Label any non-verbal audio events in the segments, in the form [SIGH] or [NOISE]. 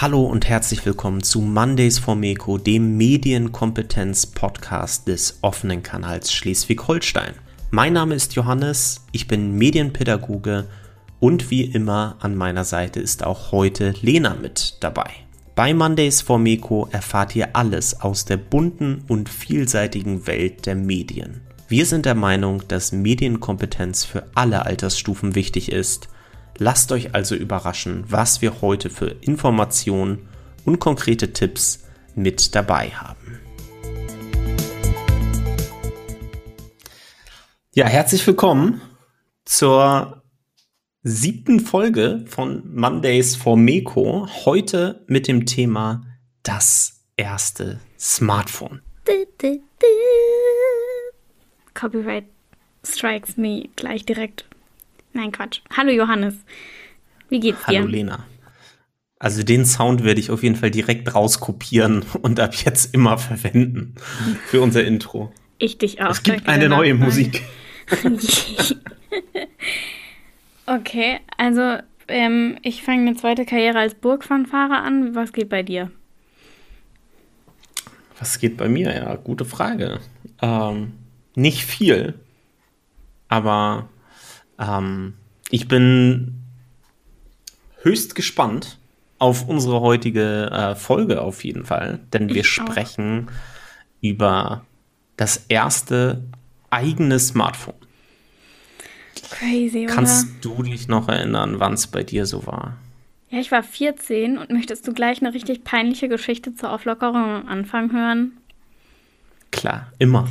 Hallo und herzlich willkommen zu Mondays for Meko, dem Medienkompetenz-Podcast des offenen Kanals Schleswig-Holstein. Mein Name ist Johannes, ich bin Medienpädagoge und wie immer an meiner Seite ist auch heute Lena mit dabei. Bei Mondays for Meko erfahrt ihr alles aus der bunten und vielseitigen Welt der Medien. Wir sind der Meinung, dass Medienkompetenz für alle Altersstufen wichtig ist. Lasst euch also überraschen, was wir heute für Informationen und konkrete Tipps mit dabei haben. Ja, herzlich willkommen zur siebten Folge von Mondays for Meko. Heute mit dem Thema das erste Smartphone. Copyright strikes me gleich direkt. Nein, Quatsch. Hallo Johannes. Wie geht's dir? Hallo Lena. Also den Sound werde ich auf jeden Fall direkt rauskopieren [LAUGHS] und ab jetzt immer verwenden für unser Intro. Ich dich auch. Es gibt eine neue Musik. [LAUGHS] okay, also ähm, ich fange eine zweite Karriere als Burgfanfahrer an. Was geht bei dir? Was geht bei mir? Ja, gute Frage. Ähm, nicht viel, aber ähm, ich bin höchst gespannt auf unsere heutige äh, Folge auf jeden Fall, denn wir ich sprechen auch. über das erste eigene Smartphone. Crazy, oder? Kannst du dich noch erinnern, wann es bei dir so war? Ja, ich war 14 und möchtest du gleich eine richtig peinliche Geschichte zur Auflockerung am Anfang hören? Klar, immer.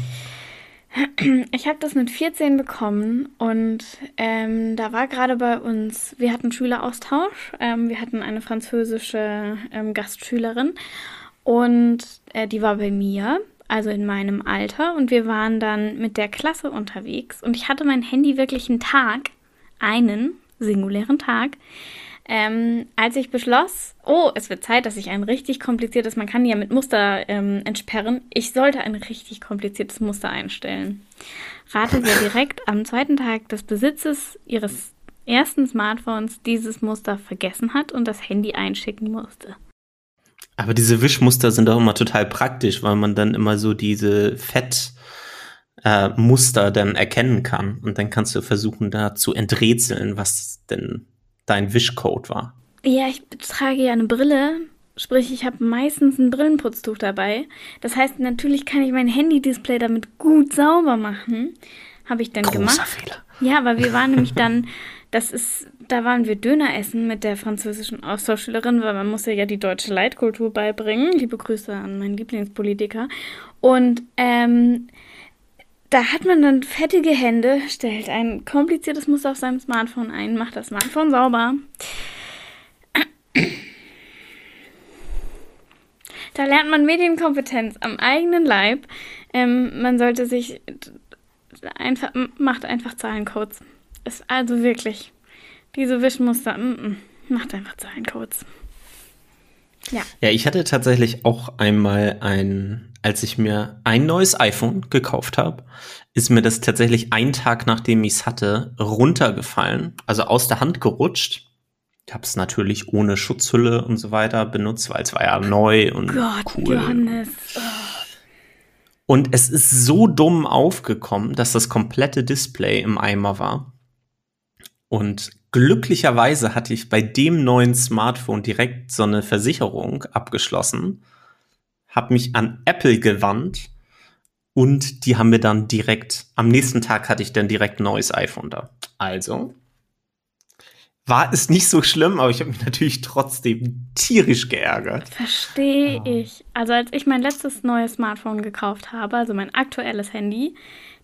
[CLEARS THROAT] Ich habe das mit 14 bekommen und ähm, da war gerade bei uns, wir hatten Schüleraustausch, ähm, wir hatten eine französische ähm, Gastschülerin und äh, die war bei mir, also in meinem Alter und wir waren dann mit der Klasse unterwegs und ich hatte mein Handy wirklich einen Tag, einen singulären Tag, ähm, als ich beschloss, oh, es wird Zeit, dass ich ein richtig kompliziertes, man kann ja mit Muster ähm, entsperren, ich sollte ein richtig kompliziertes Muster einstellen. Rate, wer direkt am zweiten Tag des Besitzes ihres ersten Smartphones dieses Muster vergessen hat und das Handy einschicken musste. Aber diese Wischmuster sind auch immer total praktisch, weil man dann immer so diese Fettmuster äh, dann erkennen kann. Und dann kannst du versuchen, da zu enträtseln, was denn dein Wischcode war. Ja, ich trage ja eine Brille, sprich ich habe meistens ein Brillenputztuch dabei. Das heißt, natürlich kann ich mein Handy-Display damit gut sauber machen. Habe ich dann Großer gemacht. Fehler. Ja, aber wir waren nämlich dann, das ist, da waren wir Döner essen mit der französischen Austauschschülerin, weil man muss ja die deutsche Leitkultur beibringen. Liebe Grüße an meinen Lieblingspolitiker. Und ähm, da hat man dann fettige Hände, stellt ein kompliziertes Muster auf seinem Smartphone ein, macht das Smartphone sauber. Da lernt man Medienkompetenz am eigenen Leib. Ähm, man sollte sich einfach, macht einfach Zahlencodes. Ist also wirklich, diese Wischmuster, mm, mm, macht einfach Zahlencodes. Ja. Ja, ich hatte tatsächlich auch einmal ein, als ich mir ein neues iPhone gekauft habe, ist mir das tatsächlich einen Tag nachdem ich es hatte, runtergefallen, also aus der Hand gerutscht. Ich habe es natürlich ohne Schutzhülle und so weiter benutzt, weil es war ja neu und Gott, cool. Johannes. Oh. Und es ist so dumm aufgekommen, dass das komplette Display im Eimer war. Und glücklicherweise hatte ich bei dem neuen Smartphone direkt so eine Versicherung abgeschlossen, habe mich an Apple gewandt und die haben mir dann direkt, am nächsten Tag hatte ich dann direkt ein neues iPhone da. Also war es nicht so schlimm, aber ich habe mich natürlich trotzdem tierisch geärgert. Verstehe ich. Also als ich mein letztes neues Smartphone gekauft habe, also mein aktuelles Handy,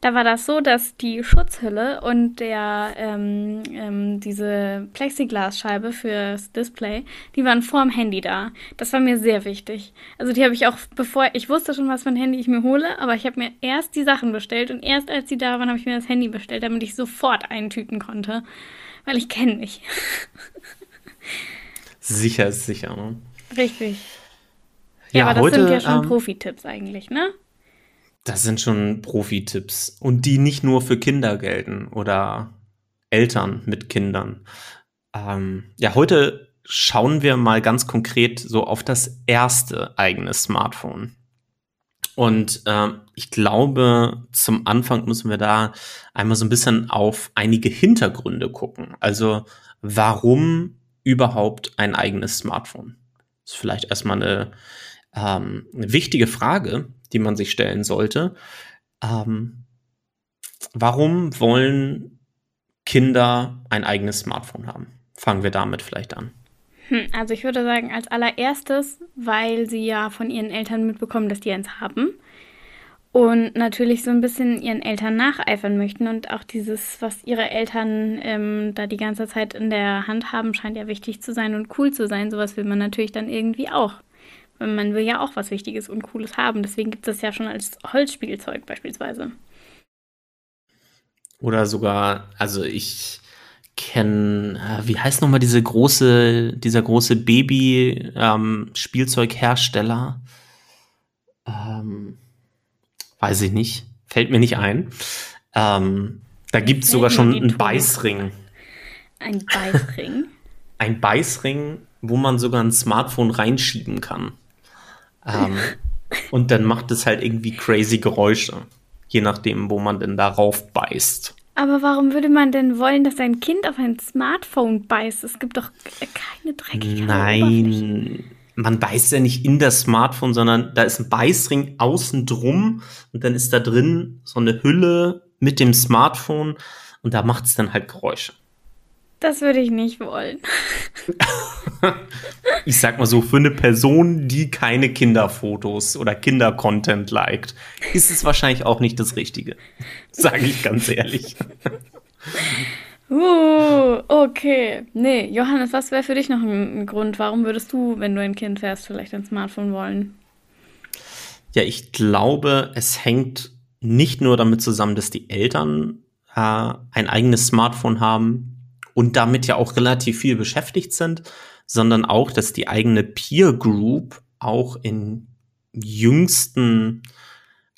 da war das so, dass die Schutzhülle und der ähm, ähm, diese Plexiglasscheibe fürs Display, die waren vorm Handy da. Das war mir sehr wichtig. Also die habe ich auch, bevor ich wusste schon, was für ein Handy ich mir hole, aber ich habe mir erst die Sachen bestellt und erst als sie da waren, habe ich mir das Handy bestellt, damit ich sofort eintüten konnte, weil ich kenne mich. sicher ist sicher. Ne? Richtig. Ja, ja, aber das heute, sind ja schon ähm, Profi-Tipps eigentlich, ne? Das sind schon Profi-Tipps. Und die nicht nur für Kinder gelten oder Eltern mit Kindern. Ähm, ja, heute schauen wir mal ganz konkret so auf das erste eigene Smartphone. Und äh, ich glaube, zum Anfang müssen wir da einmal so ein bisschen auf einige Hintergründe gucken. Also warum überhaupt ein eigenes Smartphone? Das ist vielleicht erstmal eine, ähm, eine wichtige Frage, die man sich stellen sollte. Ähm, warum wollen Kinder ein eigenes Smartphone haben? Fangen wir damit vielleicht an. Hm, also ich würde sagen, als allererstes, weil sie ja von ihren Eltern mitbekommen, dass die eins haben. Und natürlich so ein bisschen ihren Eltern nacheifern möchten. Und auch dieses, was ihre Eltern ähm, da die ganze Zeit in der Hand haben, scheint ja wichtig zu sein und cool zu sein. Sowas will man natürlich dann irgendwie auch. Man will ja auch was Wichtiges und Cooles haben. Deswegen gibt es das ja schon als Holzspielzeug beispielsweise. Oder sogar, also ich kenne, äh, wie heißt nochmal diese große, dieser große Baby-Spielzeughersteller? Ähm, ähm, weiß ich nicht. Fällt mir nicht ein. Ähm, da gibt es sogar schon einen Beißring. Ein Beißring? [LAUGHS] ein Beißring, wo man sogar ein Smartphone reinschieben kann. Ähm, und dann macht es halt irgendwie crazy Geräusche je nachdem, wo man denn darauf beißt. Aber warum würde man denn wollen, dass ein Kind auf ein Smartphone beißt? Es gibt doch keine dreckige Nein, man beißt ja nicht in das Smartphone, sondern da ist ein Beißring außen drum und dann ist da drin so eine Hülle mit dem Smartphone und da macht es dann halt Geräusche. Das würde ich nicht wollen. [LAUGHS] ich sag mal so, für eine Person, die keine Kinderfotos oder Kindercontent liked, ist es wahrscheinlich auch nicht das Richtige. [LAUGHS] Sage ich ganz ehrlich. [LAUGHS] Uh, okay. Nee, Johannes, was wäre für dich noch ein, Grund? Warum würdest du, wenn du ein Kind wärst, vielleicht ein Smartphone wollen? Ja, ich glaube, es hängt nicht nur damit zusammen, dass die Eltern äh, ein eigenes Smartphone haben, und damit ja auch relativ viel beschäftigt sind, sondern auch, dass die eigene Peer Group auch in jüngsten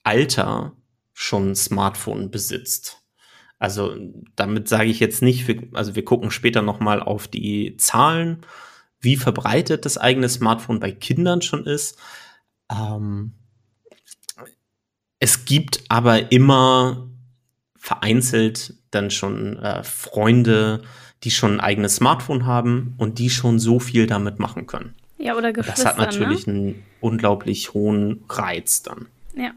Alter schon Smartphone besitzt. Also damit sage ich jetzt nicht, also wir gucken später noch mal auf die Zahlen, wie verbreitet das eigene Smartphone bei Kindern schon ist. Ähm, es gibt aber immer vereinzelt dann schon äh, Freunde, die schon ein eigenes Smartphone haben und die schon so viel damit machen können. Ja, oder Geschwister. Das hat natürlich ne? einen unglaublich hohen Reiz dann. Ja.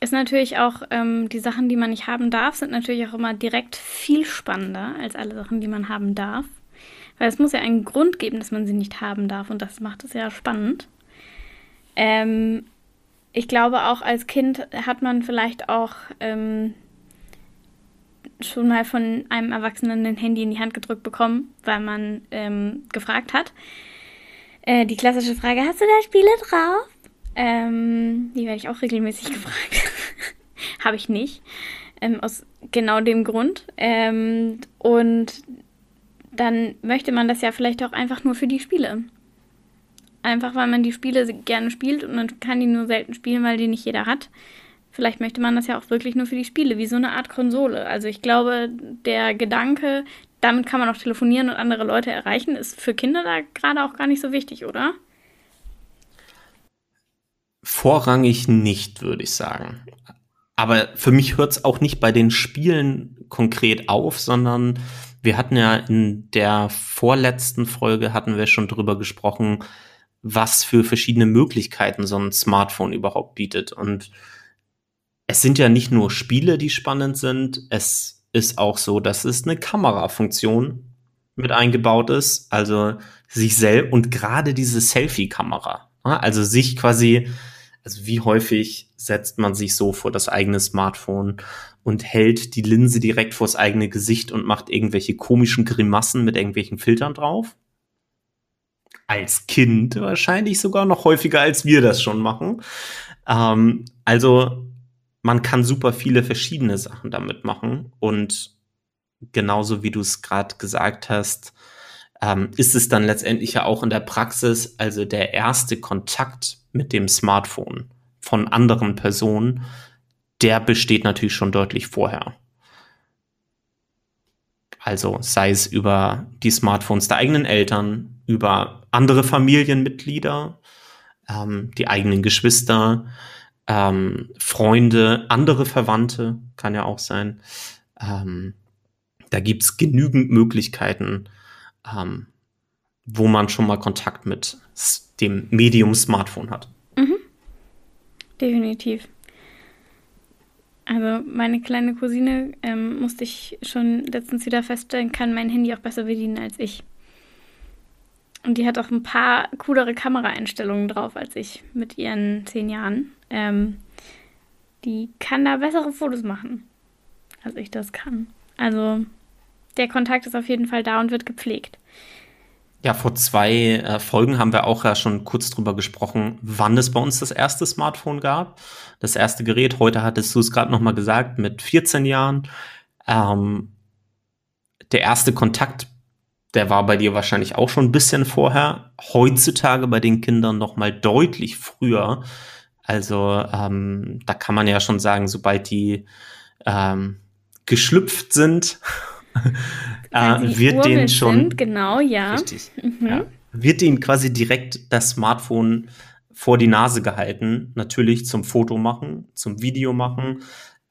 Ist natürlich auch, ähm, die Sachen, die man nicht haben darf, sind natürlich auch immer direkt viel spannender als alle Sachen, die man haben darf. Weil es muss ja einen Grund geben, dass man sie nicht haben darf und das macht es ja spannend. Ähm, ich glaube, auch als Kind hat man vielleicht auch ähm, schon mal von einem Erwachsenen ein Handy in die Hand gedrückt bekommen, weil man ähm, gefragt hat. Äh, die klassische Frage, hast du da Spiele drauf? Ähm, die werde ich auch regelmäßig [LAUGHS] gefragt. Habe ich nicht. Ähm, aus genau dem Grund. Ähm, und dann möchte man das ja vielleicht auch einfach nur für die Spiele. Einfach weil man die Spiele gerne spielt und man kann die nur selten spielen, weil die nicht jeder hat. Vielleicht möchte man das ja auch wirklich nur für die Spiele, wie so eine Art Konsole. Also ich glaube, der Gedanke, damit kann man auch telefonieren und andere Leute erreichen, ist für Kinder da gerade auch gar nicht so wichtig, oder? Vorrangig nicht, würde ich sagen. Aber für mich hört es auch nicht bei den Spielen konkret auf, sondern wir hatten ja in der vorletzten Folge hatten wir schon drüber gesprochen, was für verschiedene Möglichkeiten so ein Smartphone überhaupt bietet. Und es sind ja nicht nur Spiele, die spannend sind, es ist auch so, dass es eine Kamerafunktion mit eingebaut ist, also sich selbst und gerade diese Selfie-Kamera, also sich quasi, also wie häufig setzt man sich so vor das eigene Smartphone und hält die Linse direkt vors eigene Gesicht und macht irgendwelche komischen Grimassen mit irgendwelchen Filtern drauf? Als Kind wahrscheinlich sogar noch häufiger, als wir das schon machen. Ähm, also man kann super viele verschiedene Sachen damit machen und genauso wie du es gerade gesagt hast, ähm, ist es dann letztendlich ja auch in der Praxis, also der erste Kontakt mit dem Smartphone von anderen Personen, der besteht natürlich schon deutlich vorher. Also sei es über die Smartphones der eigenen Eltern, über andere Familienmitglieder, ähm, die eigenen Geschwister, ähm, Freunde, andere Verwandte, kann ja auch sein. Ähm, da gibt's genügend Möglichkeiten, ähm, wo man schon mal Kontakt mit dem Medium Smartphone hat. Mhm. Definitiv. Also meine kleine Cousine ähm, musste ich schon letztens wieder feststellen, kann mein Handy auch besser bedienen als ich. Und die hat auch ein paar coolere Kameraeinstellungen drauf als ich mit ihren zehn Jahren. Ähm, die kann da bessere Fotos machen, als ich das kann. Also der Kontakt ist auf jeden Fall da und wird gepflegt. Ja, vor zwei äh, Folgen haben wir auch ja schon kurz drüber gesprochen, wann es bei uns das erste Smartphone gab. Das erste Gerät, heute hattest du es gerade nochmal gesagt, mit 14 Jahren. Ähm, der erste Kontakt, der war bei dir wahrscheinlich auch schon ein bisschen vorher. Heutzutage bei den Kindern nochmal deutlich früher. Also ähm, da kann man ja schon sagen, sobald die ähm, geschlüpft sind [LAUGHS] äh, wird den schon. Sind, genau, ja. Richtig. Mhm. ja. Wird ihnen quasi direkt das Smartphone vor die Nase gehalten. Natürlich zum Foto machen, zum Video machen.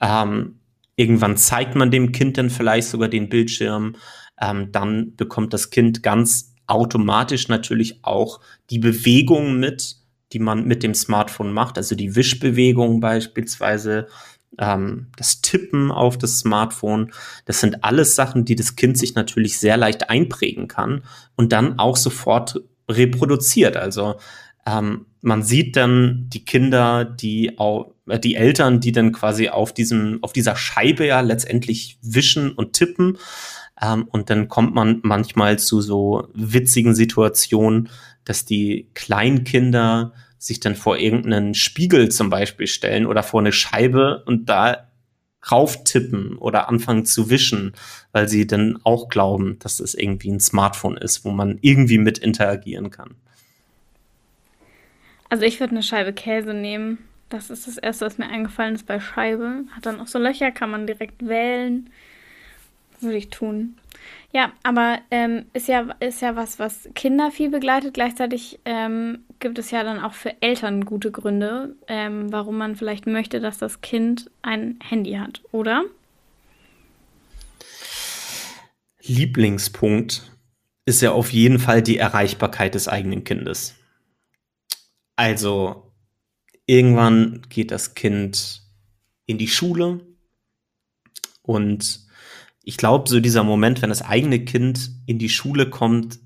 Ähm, irgendwann zeigt man dem Kind dann vielleicht sogar den Bildschirm. Ähm, dann bekommt das Kind ganz automatisch natürlich auch die Bewegungen mit, die man mit dem Smartphone macht, also die Wischbewegung beispielsweise ähm, das Tippen auf das Smartphone. Das sind alles Sachen, die das Kind sich natürlich sehr leicht einprägen kann und dann auch sofort reproduziert. Also ähm, man sieht dann die Kinder, die auch äh, die Eltern, die dann quasi auf diesem auf dieser Scheibe ja letztendlich wischen und tippen. Ähm, und dann kommt man manchmal zu so witzigen Situationen, dass die Kleinkinder sich dann vor irgendeinen Spiegel zum Beispiel stellen oder vor eine Scheibe und da rauftippen oder anfangen zu wischen, weil sie dann auch glauben, dass es irgendwie ein Smartphone ist, wo man irgendwie mit interagieren kann. Also ich würde eine Scheibe Käse nehmen. Das ist das Erste, was mir eingefallen ist bei Scheibe. Hat dann auch so Löcher, kann man direkt wählen. Würde ich tun. Ja, aber ähm, ist, ja, ist ja was, was Kinder viel begleitet. Gleichzeitig ähm, gibt es ja dann auch für Eltern gute Gründe, ähm, warum man vielleicht möchte, dass das Kind ein Handy hat, oder? Lieblingspunkt ist ja auf jeden Fall die Erreichbarkeit des eigenen Kindes. Also, irgendwann geht das Kind in die Schule und ich glaube, so dieser Moment, wenn das eigene Kind in die Schule kommt,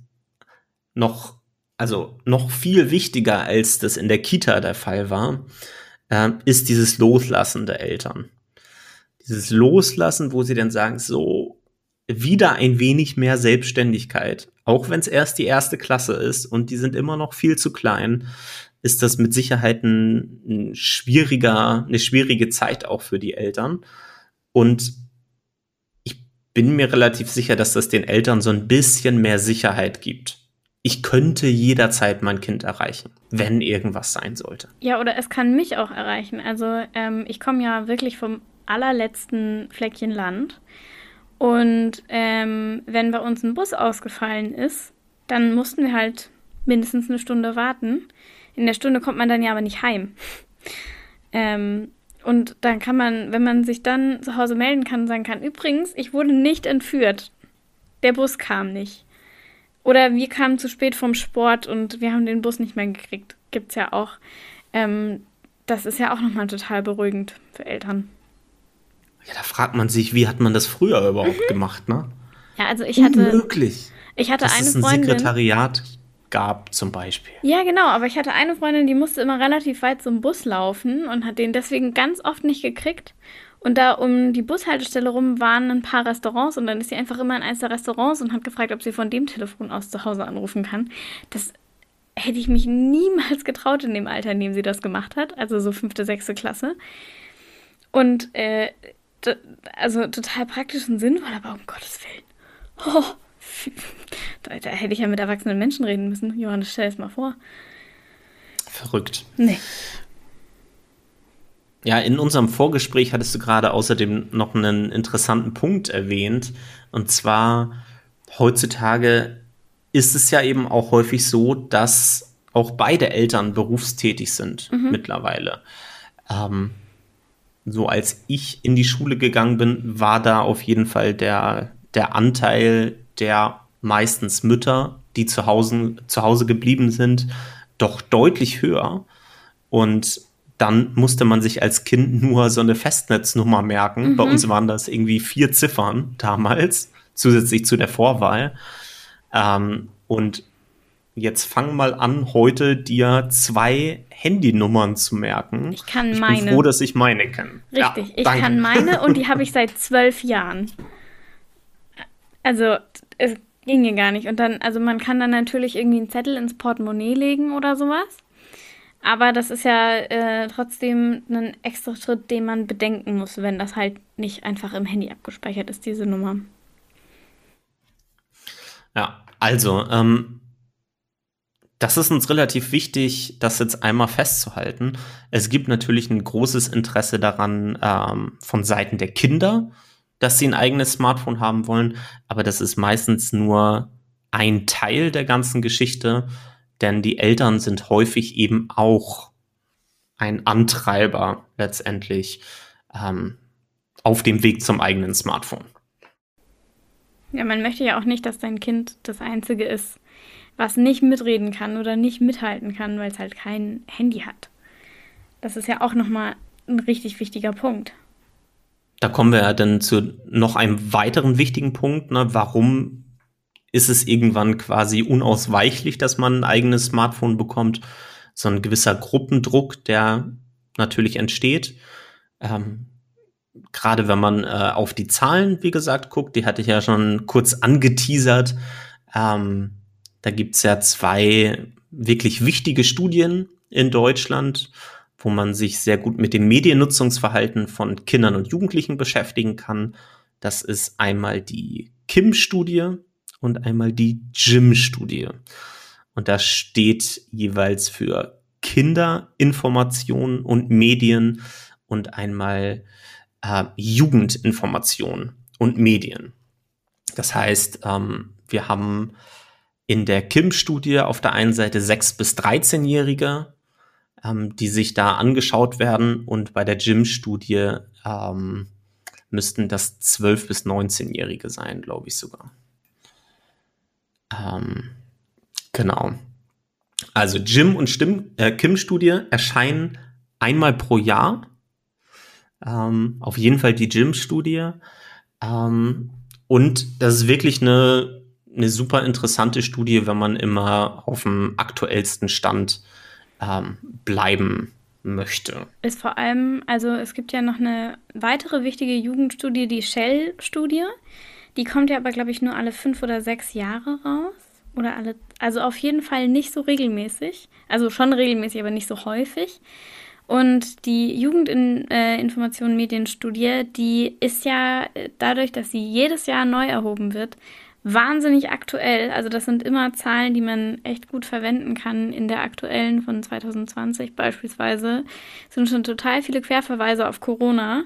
noch, also noch viel wichtiger, als das in der Kita der Fall war, äh, ist dieses Loslassen der Eltern. Dieses Loslassen, wo sie dann sagen, so, wieder ein wenig mehr Selbstständigkeit. Auch wenn es erst die erste Klasse ist und die sind immer noch viel zu klein, ist das mit Sicherheit ein, ein schwieriger, eine schwierige Zeit auch für die Eltern. Und bin mir relativ sicher, dass das den Eltern so ein bisschen mehr Sicherheit gibt. Ich könnte jederzeit mein Kind erreichen, wenn irgendwas sein sollte. Ja, oder es kann mich auch erreichen. Also ähm, ich komme ja wirklich vom allerletzten Fleckchen Land. Und ähm, wenn bei uns ein Bus ausgefallen ist, dann mussten wir halt mindestens eine Stunde warten. In der Stunde kommt man dann ja aber nicht heim. [LAUGHS] ähm, und dann kann man, wenn man sich dann zu Hause melden kann, sagen kann, übrigens, ich wurde nicht entführt. Der Bus kam nicht. Oder wir kamen zu spät vom Sport und wir haben den Bus nicht mehr gekriegt. Gibt's ja auch. Ähm, das ist ja auch nochmal total beruhigend für Eltern. Ja, da fragt man sich, wie hat man das früher überhaupt mhm. gemacht, ne? Ja, also ich hatte. Unmöglich. Ich hatte das eine ist ein Freundin. Sekretariat gab, zum Beispiel. Ja, genau, aber ich hatte eine Freundin, die musste immer relativ weit zum Bus laufen und hat den deswegen ganz oft nicht gekriegt. Und da um die Bushaltestelle rum waren ein paar Restaurants und dann ist sie einfach immer in eins der Restaurants und hat gefragt, ob sie von dem Telefon aus zu Hause anrufen kann. Das hätte ich mich niemals getraut in dem Alter, in dem sie das gemacht hat, also so fünfte, sechste Klasse. Und äh, also total praktisch und sinnvoll, aber um Gottes Willen. Oh, [LAUGHS] da, da, hätte ich ja mit erwachsenen Menschen reden müssen. Johannes, stell es mal vor. Verrückt. Nee. Ja, in unserem Vorgespräch hattest du gerade außerdem noch einen interessanten Punkt erwähnt. Und zwar, heutzutage ist es ja eben auch häufig so, dass auch beide Eltern berufstätig sind mhm. mittlerweile. Ähm, so als ich in die Schule gegangen bin, war da auf jeden Fall der, der Anteil der meistens Mütter, die zu Hause, zu Hause geblieben sind, doch deutlich höher. Und dann musste man sich als Kind [LAUGHS] nur so eine Festnetznummer merken. Mhm. Bei uns waren das irgendwie vier Ziffern damals, zusätzlich zu der Vorwahl. Ähm, und jetzt fang mal an, heute dir zwei Handynummern zu merken. Ich kann ich meine. Ich bin froh, dass ich meine kenne. Richtig, ja, ich kann meine und die [LAUGHS] habe ich seit zwölf Jahren. Also, es ginge gar nicht. Und dann, also man kann dann natürlich irgendwie einen Zettel ins Portemonnaie legen oder sowas. Aber das ist ja äh, trotzdem ein extra Schritt, den man bedenken muss, wenn das halt nicht einfach im Handy abgespeichert ist, diese Nummer. Ja, also, ähm, das ist uns relativ wichtig, das jetzt einmal festzuhalten. Es gibt natürlich ein großes Interesse daran ähm, von Seiten der Kinder, dass sie ein eigenes Smartphone haben wollen, aber das ist meistens nur ein Teil der ganzen Geschichte denn die Eltern sind häufig eben auch ein Antreiber letztendlich ähm, auf dem Weg zum eigenen Smartphone. Ja, man möchte ja auch nicht, dass dein Kind das Einzige ist, was nicht mitreden kann oder nicht mithalten kann, weil es halt kein Handy hat. Das ist ja auch nochmal ein richtig wichtiger Punkt. Da kommen wir ja dann zu noch einem weiteren wichtigen Punkt, ne, warum ist es irgendwann quasi unausweichlich, dass man ein eigenes Smartphone bekommt. So ein gewisser Gruppendruck, der natürlich entsteht. Ähm, Gerade wenn man äh, auf die Zahlen, wie gesagt, guckt, die hatte ich ja schon kurz angeteasert. Ähm, da gibt's ja zwei wirklich wichtige Studien in Deutschland, wo man sich sehr gut mit dem Mediennutzungsverhalten von Kindern und Jugendlichen beschäftigen kann. Das ist einmal die KIM-Studie, und einmal die Gym-Studie. Und das steht jeweils für Kinderinformation und Medien und einmal äh, Jugendinformation und Medien. Das heißt, ähm, wir haben in der KIM-Studie auf der einen Seite 6- bis 13-Jährige, ähm, die sich da angeschaut werden und bei der GYM-Studie ähm, müssten das 12- bis 19-Jährige sein, glaube ich sogar. Ähm, genau. Also Jim und Stimm, äh, Kim-Studie erscheinen einmal pro Jahr. Ähm, auf jeden Fall die Jim-Studie. Ähm, und das ist wirklich eine, eine super interessante Studie, wenn man immer auf dem aktuellsten Stand ähm, bleiben möchte. Ist vor allem, also es gibt ja noch eine weitere wichtige Jugendstudie, die Shell-Studie. Die kommt ja aber, glaube ich, nur alle fünf oder sechs Jahre raus. Oder alle, also auf jeden Fall nicht so regelmäßig. Also schon regelmäßig, aber nicht so häufig. Und die Jugendinformation äh, Medienstudie, die ist ja äh, dadurch, dass sie jedes Jahr neu erhoben wird, wahnsinnig aktuell. Also das sind immer Zahlen, die man echt gut verwenden kann. In der aktuellen von 2020 beispielsweise sind schon total viele Querverweise auf Corona.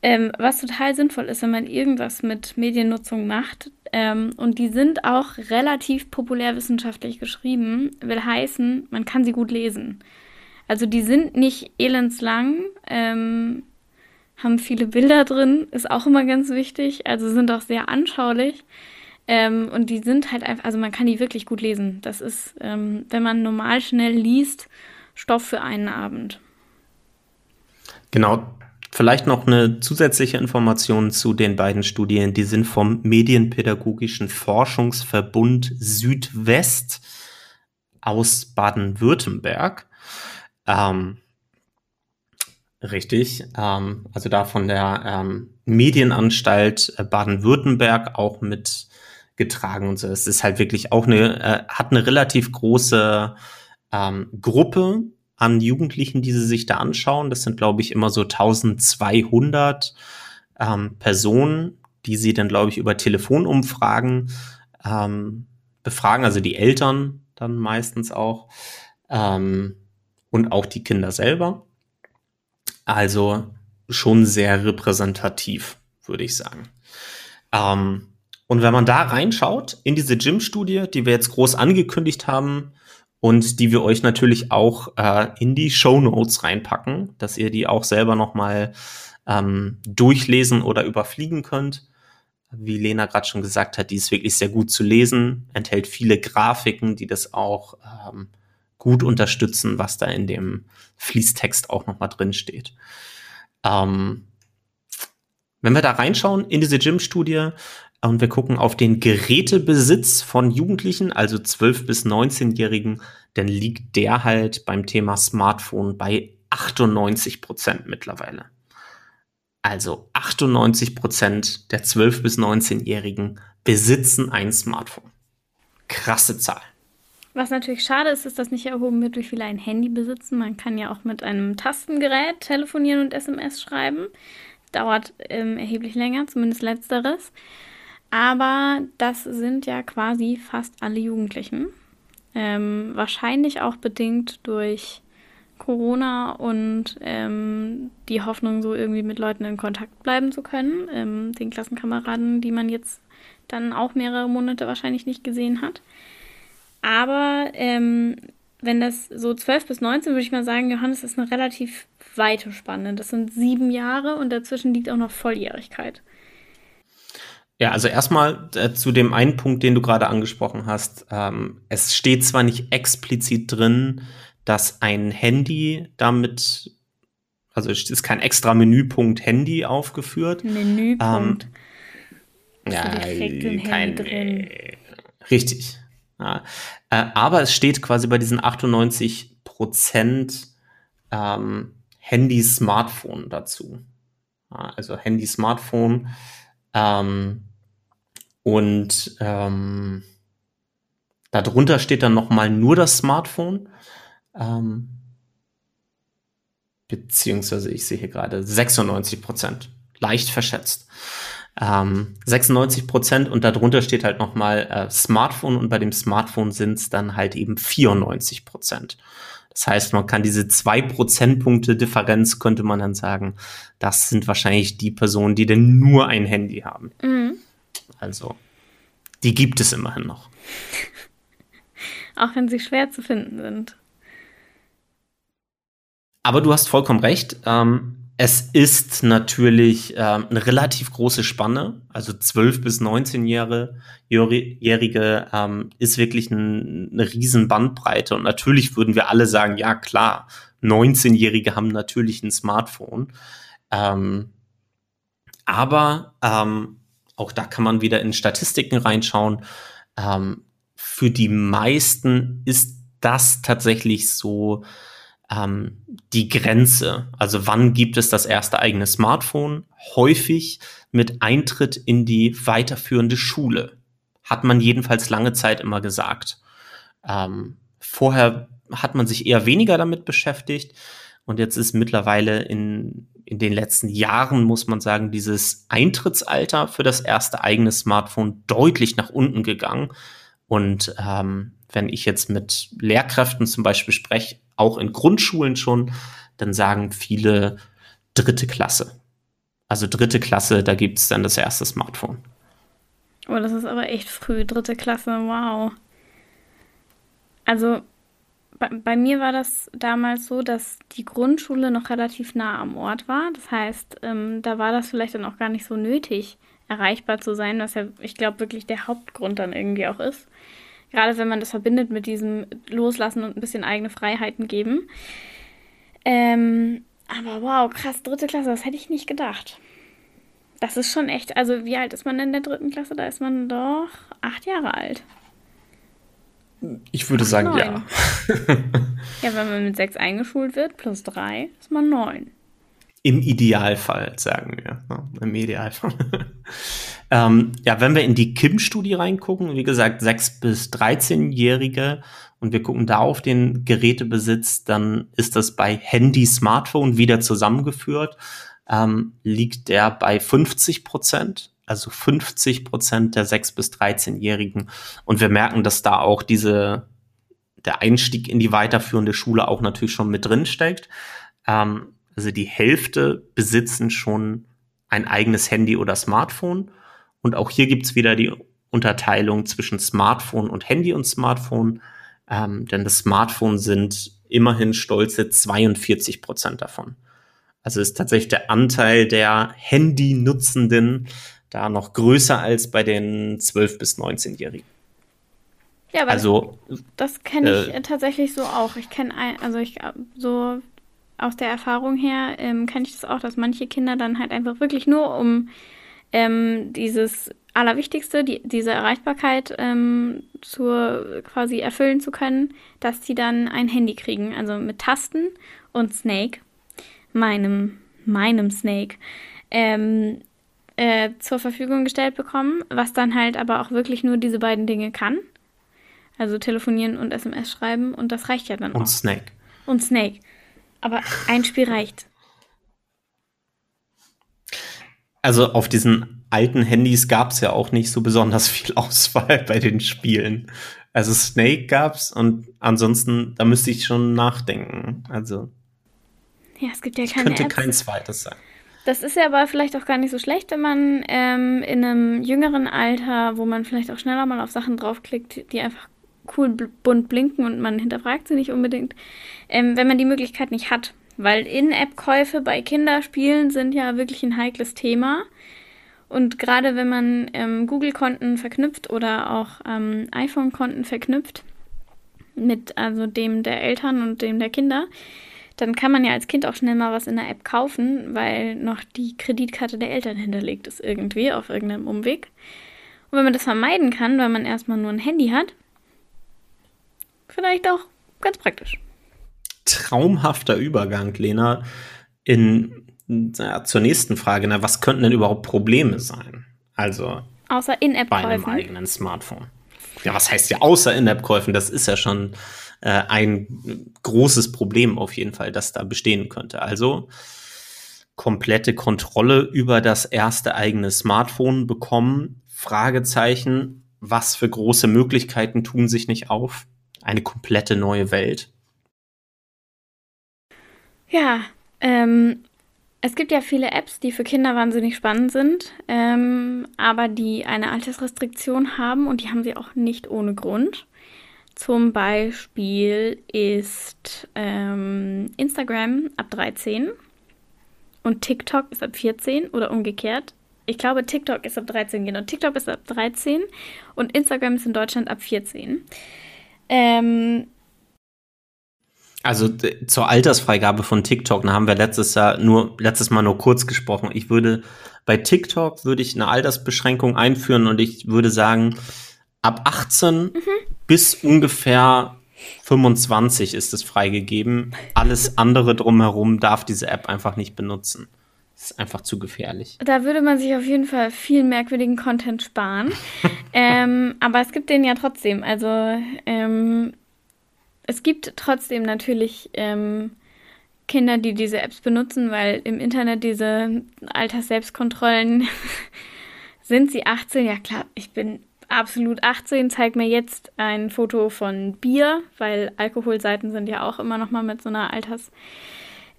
Ähm, was total sinnvoll ist, wenn man irgendwas mit Mediennutzung macht. Ähm, und die sind auch relativ populärwissenschaftlich geschrieben, will heißen, man kann sie gut lesen. Also die sind nicht elendslang, ähm, haben viele Bilder drin, ist auch immer ganz wichtig, also sind auch sehr anschaulich. Ähm, und die sind halt einfach, also man kann die wirklich gut lesen. Das ist, ähm, wenn man normal schnell liest, Stoff für einen Abend. Genau, Vielleicht noch eine zusätzliche Information zu den beiden Studien. Die sind vom Medienpädagogischen Forschungsverbund Südwest aus Baden-Württemberg. Ähm, richtig. Ähm, also da von der ähm, Medienanstalt Baden-Württemberg auch mit getragen und so. Es ist halt wirklich auch eine, äh, hat eine relativ große ähm, Gruppe an Jugendlichen, die sie sich da anschauen. Das sind, glaube ich, immer so 1200 ähm, Personen, die sie dann, glaube ich, über Telefonumfragen ähm, befragen, also die Eltern dann meistens auch ähm, und auch die Kinder selber. Also schon sehr repräsentativ, würde ich sagen. Ähm, und wenn man da reinschaut in diese Gym-Studie, die wir jetzt groß angekündigt haben und die wir euch natürlich auch äh, in die Show Notes reinpacken, dass ihr die auch selber noch mal ähm, durchlesen oder überfliegen könnt. Wie Lena gerade schon gesagt hat, die ist wirklich sehr gut zu lesen, enthält viele Grafiken, die das auch ähm, gut unterstützen, was da in dem Fließtext auch noch mal drin steht. Ähm, wenn wir da reinschauen in diese Gym-Studie und wir gucken auf den Gerätebesitz von Jugendlichen, also 12- bis 19-Jährigen, dann liegt der halt beim Thema Smartphone bei 98 Prozent mittlerweile. Also 98 Prozent der 12- bis 19-Jährigen besitzen ein Smartphone. Krasse Zahl. Was natürlich schade ist, ist, dass nicht erhoben wird, wie viele ein Handy besitzen. Man kann ja auch mit einem Tastengerät telefonieren und SMS schreiben. Dauert ähm, erheblich länger, zumindest letzteres. Aber das sind ja quasi fast alle Jugendlichen. Ähm, wahrscheinlich auch bedingt durch Corona und ähm, die Hoffnung, so irgendwie mit Leuten in Kontakt bleiben zu können. Ähm, den Klassenkameraden, die man jetzt dann auch mehrere Monate wahrscheinlich nicht gesehen hat. Aber ähm, wenn das so 12 bis 19, würde ich mal sagen, Johannes ist eine relativ weite Spanne. Das sind sieben Jahre und dazwischen liegt auch noch Volljährigkeit. Ja, also erstmal äh, zu dem einen Punkt, den du gerade angesprochen hast. Ähm, es steht zwar nicht explizit drin, dass ein Handy damit, also es ist kein extra Menüpunkt Handy aufgeführt. Menüpunkt. Ähm, ja, kein, äh, richtig. Ja. Äh, aber es steht quasi bei diesen 98 Prozent ähm, Handy-Smartphone dazu. Ja, also Handy-Smartphone. Ähm, und ähm, darunter steht dann nochmal nur das Smartphone. Ähm, beziehungsweise ich sehe hier gerade 96 Prozent. Leicht verschätzt. Ähm, 96 Prozent und darunter steht halt nochmal äh, Smartphone und bei dem Smartphone sind es dann halt eben 94 Prozent. Das heißt, man kann diese zwei Prozentpunkte Differenz, könnte man dann sagen, das sind wahrscheinlich die Personen, die denn nur ein Handy haben. Mhm. Also, die gibt es immerhin noch. Auch wenn sie schwer zu finden sind. Aber du hast vollkommen recht. Ähm, es ist natürlich ähm, eine relativ große Spanne. Also 12 bis 19-Jährige ähm, ist wirklich ein, eine riesen Bandbreite. Und natürlich würden wir alle sagen, ja klar, 19-Jährige haben natürlich ein Smartphone. Ähm, aber ähm, auch da kann man wieder in Statistiken reinschauen. Ähm, für die meisten ist das tatsächlich so ähm, die Grenze. Also wann gibt es das erste eigene Smartphone? Häufig mit Eintritt in die weiterführende Schule. Hat man jedenfalls lange Zeit immer gesagt. Ähm, vorher hat man sich eher weniger damit beschäftigt. Und jetzt ist mittlerweile in, in den letzten Jahren, muss man sagen, dieses Eintrittsalter für das erste eigene Smartphone deutlich nach unten gegangen. Und ähm, wenn ich jetzt mit Lehrkräften zum Beispiel spreche, auch in Grundschulen schon, dann sagen viele dritte Klasse. Also dritte Klasse, da gibt es dann das erste Smartphone. Oh, das ist aber echt früh, dritte Klasse, wow. Also bei, bei, mir war das damals so, dass die Grundschule noch relativ nah am Ort war. Das heißt, ähm, da war das vielleicht dann auch gar nicht so nötig, erreichbar zu sein, was ja, ich glaube, wirklich der Hauptgrund dann irgendwie auch ist. Gerade wenn man das verbindet mit diesem Loslassen und ein bisschen eigene Freiheiten geben. Ähm, aber wow, krass, dritte Klasse, das hätte ich nicht gedacht. Das ist schon echt, also wie alt ist man in der dritten Klasse? Da ist man doch acht Jahre alt. Ich würde Ach, sagen, neun. ja. [LAUGHS] ja, wenn man mit sechs eingeschult wird, plus drei, ist man neun. Im Idealfall, sagen wir. Ne? Im Idealfall. [LAUGHS] ähm, ja, wenn wir in die Kim-Studie reingucken, wie gesagt, 6- bis 13-Jährige und wir gucken da auf den Gerätebesitz, dann ist das bei Handy, Smartphone wieder zusammengeführt, ähm, liegt der bei 50 Prozent also 50 Prozent der 6- bis 13-Jährigen. Und wir merken, dass da auch diese, der Einstieg in die weiterführende Schule auch natürlich schon mit drin steckt. Ähm, Also die Hälfte besitzen schon ein eigenes Handy oder Smartphone. Und auch hier gibt's wieder die Unterteilung zwischen Smartphone und Handy und Smartphone. Ähm, denn das Smartphone sind immerhin stolze 42 Prozent davon. Also ist tatsächlich der Anteil der Handy-Nutzenden da noch größer als bei den 12- bis 19-Jährigen. Ja, aber also, das kenne ich äh, tatsächlich so auch. Ich kenne, also ich so aus der Erfahrung her ähm, kenne ich das auch, dass manche Kinder dann halt einfach wirklich nur um ähm, dieses Allerwichtigste, die, diese Erreichbarkeit ähm, zur, quasi erfüllen zu können, dass sie dann ein Handy kriegen, also mit Tasten und Snake, meinem, meinem Snake, ähm, äh, zur Verfügung gestellt bekommen, was dann halt aber auch wirklich nur diese beiden Dinge kann. Also telefonieren und SMS schreiben und das reicht ja dann und auch. Und Snake. Und Snake. Aber ein Spiel reicht. Also auf diesen alten Handys gab es ja auch nicht so besonders viel Auswahl bei den Spielen. Also Snake gab's und ansonsten, da müsste ich schon nachdenken. Also. Ja, es gibt ja keine könnte Apps. kein zweites sein. Das ist ja aber vielleicht auch gar nicht so schlecht, wenn man ähm, in einem jüngeren Alter, wo man vielleicht auch schneller mal auf Sachen draufklickt, die einfach cool bunt blinken und man hinterfragt sie nicht unbedingt, ähm, wenn man die Möglichkeit nicht hat. Weil In-App-Käufe bei Kinderspielen sind ja wirklich ein heikles Thema. Und gerade wenn man ähm, Google-Konten verknüpft oder auch ähm, iPhone-Konten verknüpft mit also dem der Eltern und dem der Kinder, dann kann man ja als Kind auch schnell mal was in der App kaufen, weil noch die Kreditkarte der Eltern hinterlegt ist irgendwie auf irgendeinem Umweg. Und wenn man das vermeiden kann, weil man erstmal nur ein Handy hat, vielleicht auch ganz praktisch. Traumhafter Übergang, Lena, in, na, zur nächsten Frage. Na, was könnten denn überhaupt Probleme sein? Also außer In-App-Käufen. Bei einem eigenen Smartphone. Ja, was heißt ja außer In-App-Käufen? Das ist ja schon äh, ein großes Problem auf jeden Fall, das da bestehen könnte. Also komplette Kontrolle über das erste eigene Smartphone bekommen. Fragezeichen. Was für große Möglichkeiten tun sich nicht auf? eine komplette neue Welt. Ja, ähm, es gibt ja viele Apps, die für Kinder wahnsinnig spannend sind, ähm, aber die eine Altersrestriktion haben und die haben sie auch nicht ohne Grund. Zum Beispiel ist ähm, Instagram ab 13 und TikTok ist ab 14 oder umgekehrt. Ich glaube, TikTok ist ab 13, genau. TikTok ist ab 13 und Instagram ist in Deutschland ab 14. Ähm, also zur Altersfreigabe von TikTok, da haben wir letztes Jahr nur letztes Mal nur kurz gesprochen. Ich würde bei TikTok würde ich eine Altersbeschränkung einführen und ich würde sagen, ab 18 mhm. Bis ungefähr 25 ist es freigegeben. Alles andere drumherum darf diese App einfach nicht benutzen. Das ist einfach zu gefährlich. Da würde man sich auf jeden Fall viel merkwürdigen Content sparen. [LAUGHS] ähm, aber es gibt den ja trotzdem. Also ähm, es gibt trotzdem natürlich ähm, Kinder, die diese Apps benutzen, weil im Internet diese Alters-Selbstkontrollen [LAUGHS] sind sie 18. Ja klar, ich bin absolut 18. Zeig mir jetzt ein Foto von Bier, weil Alkoholseiten sind ja auch immer noch mal mit so einer Alters-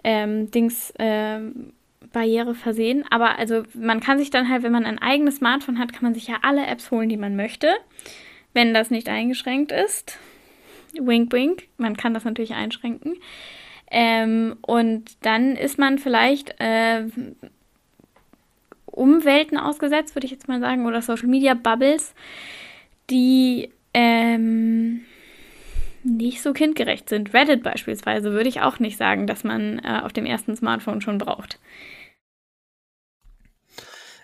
ähm, Dings ähm, Barriere versehen. Aber also man kann sich dann halt, wenn man ein eigenes Smartphone hat, kann man sich ja alle Apps holen, die man möchte, wenn das nicht eingeschränkt ist. Wink, wink. Man kann das natürlich einschränken. Ähm, und dann ist man vielleicht äh, Umwelten ausgesetzt, würde ich jetzt mal sagen, oder Social Media Bubbles, die ähm, nicht so kindgerecht sind. Reddit beispielsweise würde ich auch nicht sagen, dass man äh, auf dem ersten Smartphone schon braucht.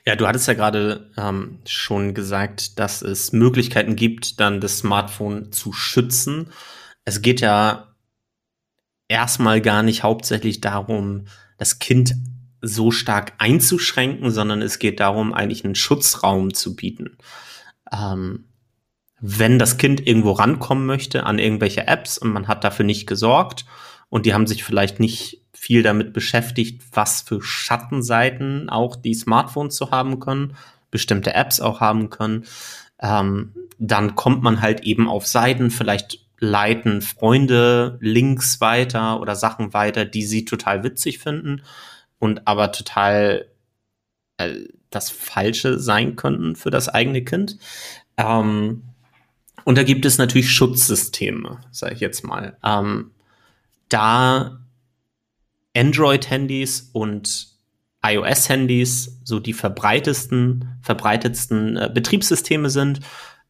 Ja, du hattest ja gerade ähm, schon gesagt, dass es Möglichkeiten gibt, dann das Smartphone zu schützen. Es geht ja erstmal gar nicht hauptsächlich darum, das Kind so stark einzuschränken, sondern es geht darum, eigentlich einen Schutzraum zu bieten. Ähm, wenn das Kind irgendwo rankommen möchte an irgendwelche Apps und man hat dafür nicht gesorgt und die haben sich vielleicht nicht viel damit beschäftigt, was für Schattenseiten auch die Smartphones zu haben können, bestimmte Apps auch haben können. Ähm, dann kommt man halt eben auf Seiten, vielleicht leiten Freunde Links weiter oder Sachen weiter, die sie total witzig finden und aber total äh, das Falsche sein könnten für das eigene Kind. Ähm, und da gibt es natürlich Schutzsysteme, sage ich jetzt mal. Ähm, da Android-Handys und iOS-Handys so die verbreitesten, verbreitetsten äh, Betriebssysteme sind,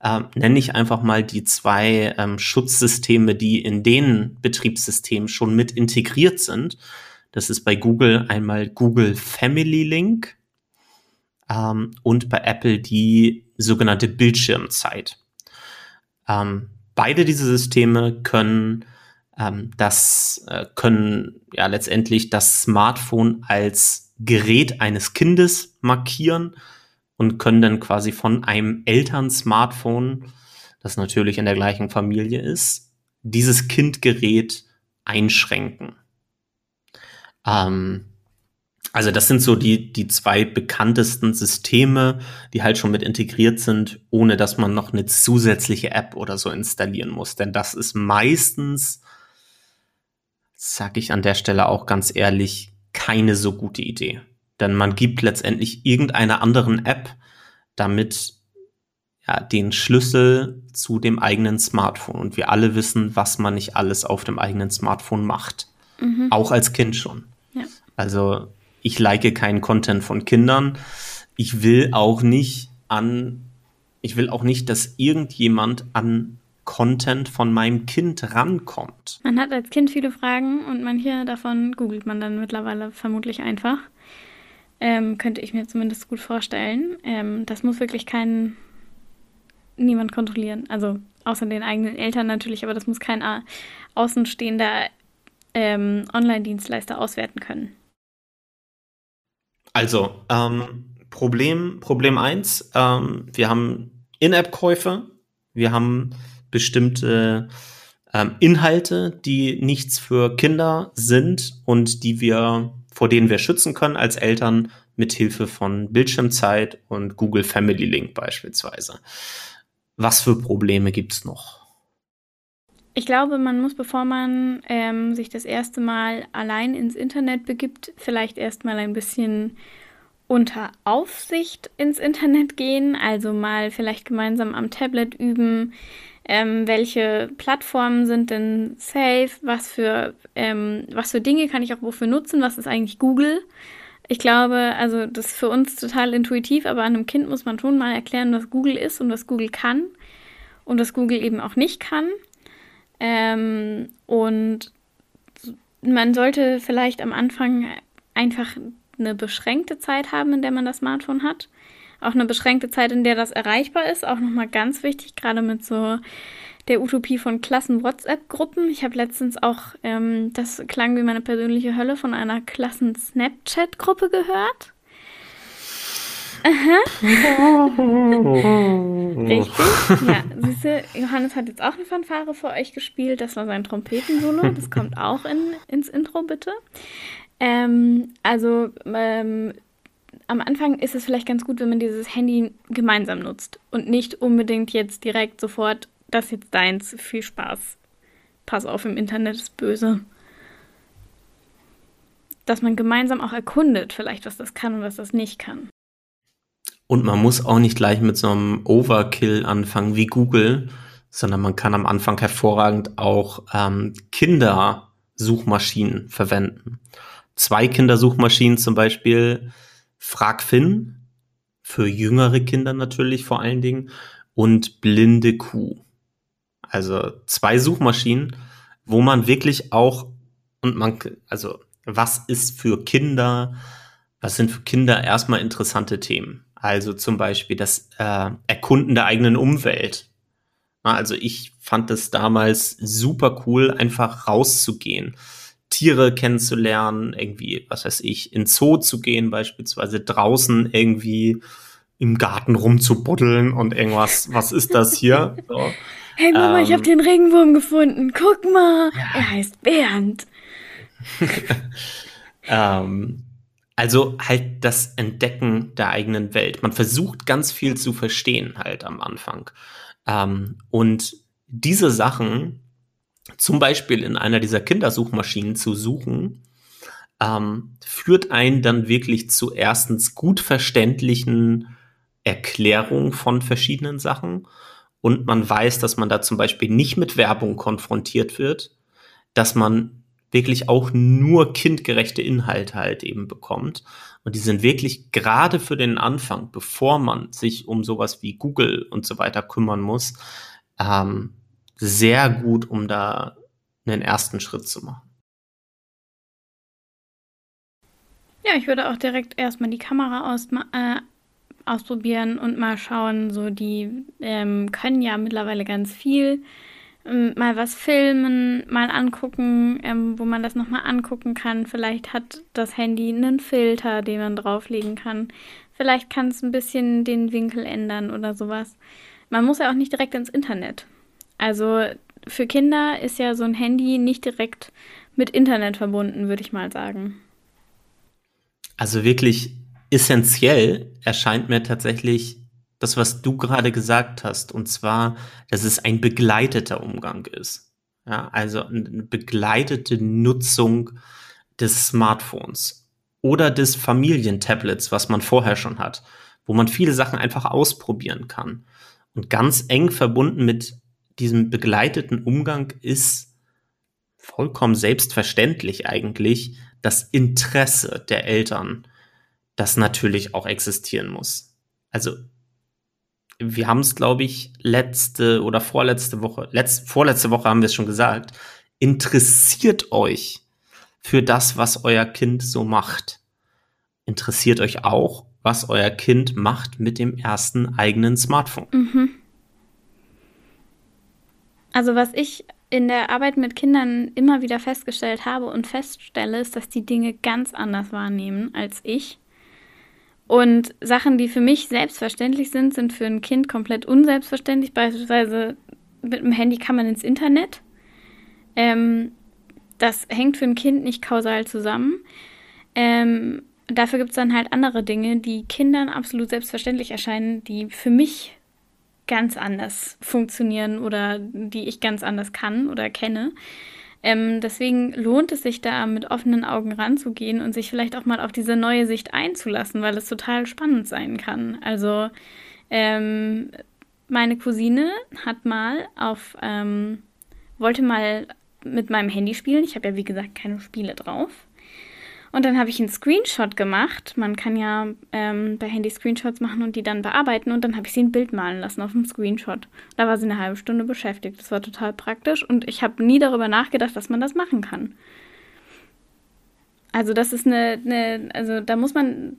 äh, nenne ich einfach mal die zwei ähm, Schutzsysteme, die in den Betriebssystemen schon mit integriert sind. Das ist bei Google einmal Google Family Link ähm, und bei Apple die sogenannte Bildschirmzeit. Ähm, beide diese Systeme können ähm, das äh, können ja letztendlich das Smartphone als Gerät eines Kindes markieren und können dann quasi von einem Eltern-Smartphone, das natürlich in der gleichen Familie ist, dieses Kindgerät einschränken. Ähm, also das sind so die, die zwei bekanntesten Systeme, die halt schon mit integriert sind, ohne dass man noch eine zusätzliche App oder so installieren muss. Denn das ist meistens, sag ich an der Stelle auch ganz ehrlich, keine so gute Idee. Denn man gibt letztendlich irgendeiner anderen App damit ja, den Schlüssel zu dem eigenen Smartphone. Und wir alle wissen, was man nicht alles auf dem eigenen Smartphone macht. Mhm. Auch als Kind schon. Also ich like keinen Content von Kindern. Ich will auch nicht an, ich will auch nicht, dass irgendjemand an Content von meinem Kind rankommt. Man hat als Kind viele Fragen und manche davon googelt man dann mittlerweile vermutlich einfach. Ähm, könnte ich mir zumindest gut vorstellen. Ähm, das muss wirklich kein niemand kontrollieren. Also außer den eigenen Eltern natürlich, aber das muss kein außenstehender ähm, Online-Dienstleister auswerten können. Also, ähm, Problem, Problem eins, ähm, wir haben In-App-Käufe, wir haben bestimmte ähm, Inhalte, die nichts für Kinder sind und die wir, vor denen wir schützen können als Eltern mit Hilfe von Bildschirmzeit und Google Family Link beispielsweise. Was für Probleme gibt's noch? Ich glaube, man muss, bevor man ähm, sich das erste Mal allein ins Internet begibt, vielleicht erstmal ein bisschen unter Aufsicht ins Internet gehen, also mal vielleicht gemeinsam am Tablet üben, ähm, welche Plattformen sind denn safe, was für, ähm, was für Dinge kann ich auch wofür nutzen, was ist eigentlich Google. Ich glaube, also das ist für uns total intuitiv, aber einem Kind muss man schon mal erklären, was Google ist und was Google kann und was Google eben auch nicht kann. Ähm, und man sollte vielleicht am Anfang einfach eine beschränkte Zeit haben, in der man das Smartphone hat. Auch eine beschränkte Zeit, in der das erreichbar ist. Auch nochmal ganz wichtig, gerade mit so der Utopie von Klassen-WhatsApp-Gruppen. Ich habe letztens auch, ähm, das klang wie meine persönliche Hölle, von einer Klassen-Snapchat-Gruppe gehört. Aha. Richtig. [LAUGHS] Ja, siehst du, Johannes hat jetzt auch eine Fanfare für euch gespielt. Das war sein Trompetensolo. Das kommt auch in, ins Intro, bitte. Ähm, also, ähm, am Anfang ist es vielleicht ganz gut, wenn man dieses Handy gemeinsam nutzt und nicht unbedingt jetzt direkt sofort, das ist jetzt deins, viel Spaß. Pass auf, im Internet ist böse. Dass man gemeinsam auch erkundet, vielleicht, was das kann und was das nicht kann. Und man muss auch nicht gleich mit so einem Overkill anfangen wie Google, sondern man kann am Anfang hervorragend auch ähm, Kindersuchmaschinen verwenden. Zwei Kindersuchmaschinen zum Beispiel Fragfin für jüngere Kinder natürlich vor allen Dingen und Blinde Kuh. Also zwei Suchmaschinen, wo man wirklich auch und man also was ist für Kinder, was sind für Kinder erstmal interessante Themen? Also zum Beispiel das äh, Erkunden der eigenen Umwelt. Also ich fand es damals super cool, einfach rauszugehen, Tiere kennenzulernen, irgendwie, was weiß ich, in Zoo zu gehen, beispielsweise draußen irgendwie im Garten rumzubuddeln und irgendwas, was ist das hier? [LAUGHS] So. Hey Mama, ähm, ich habe den Regenwurm gefunden. Guck mal, ja. er heißt Bernd. [LAUGHS] ähm, also halt das Entdecken der eigenen Welt. Man versucht ganz viel zu verstehen halt am Anfang. Ähm, und diese Sachen zum Beispiel in einer dieser Kindersuchmaschinen zu suchen, ähm, führt einen dann wirklich zu erstens gut verständlichen Erklärungen von verschiedenen Sachen und man weiß, dass man da zum Beispiel nicht mit Werbung konfrontiert wird, dass man wirklich auch nur kindgerechte Inhalte halt eben bekommt. Und die sind wirklich gerade für den Anfang, bevor man sich um sowas wie Google und so weiter kümmern muss, ähm, sehr gut, um da einen ersten Schritt zu machen. Ja, ich würde auch direkt erstmal die Kamera aus, äh, ausprobieren und mal schauen. So, die ähm, können ja mittlerweile ganz viel. Ähm, mal was filmen, mal angucken, ähm, wo man das nochmal angucken kann. Vielleicht hat das Handy einen Filter, den man drauflegen kann. Vielleicht kann es ein bisschen den Winkel ändern oder sowas. Man muss ja auch nicht direkt ins Internet. Also für Kinder ist ja so ein Handy nicht direkt mit Internet verbunden, würde ich mal sagen. Also wirklich essentiell erscheint mir tatsächlich das, was du gerade gesagt hast, und zwar, dass es ein begleiteter Umgang ist. Ja, also eine begleitete Nutzung des Smartphones oder des Familientablets, was man vorher schon hat, wo man viele Sachen einfach ausprobieren kann. Und ganz eng verbunden mit diesem begleiteten Umgang ist vollkommen selbstverständlich eigentlich das Interesse der Eltern das natürlich auch existieren muss. Also wir haben es, glaube ich, letzte oder vorletzte Woche, letzt, vorletzte Woche haben wir es schon gesagt, interessiert euch für das, was euer Kind so macht. Interessiert euch auch, was euer Kind macht mit dem ersten eigenen Smartphone. Mhm. Also was ich in der Arbeit mit Kindern immer wieder festgestellt habe und feststelle, ist, dass die Dinge ganz anders wahrnehmen als ich. Und Sachen, die für mich selbstverständlich sind, sind für ein Kind komplett unselbstverständlich. Beispielsweise mit dem Handy kann man ins Internet. Ähm, das hängt für ein Kind nicht kausal zusammen. Ähm, dafür gibt es dann halt andere Dinge, die Kindern absolut selbstverständlich erscheinen, die für mich ganz anders funktionieren oder die ich ganz anders kann oder kenne. Ähm, deswegen lohnt es sich da mit offenen Augen ranzugehen und sich vielleicht auch mal auf diese neue Sicht einzulassen, weil es total spannend sein kann. Also ähm, meine Cousine hat mal auf, ähm, wollte mal mit meinem Handy spielen. Ich habe ja wie gesagt keine Spiele drauf. Und dann habe ich einen Screenshot gemacht. Man kann ja ähm, bei Handy Screenshots machen und die dann bearbeiten. Und dann habe ich sie ein Bild malen lassen auf dem Screenshot. Da war sie eine halbe Stunde beschäftigt. Das war total praktisch. Und ich habe nie darüber nachgedacht, dass man das machen kann. Also das ist eine, eine also da muss man ein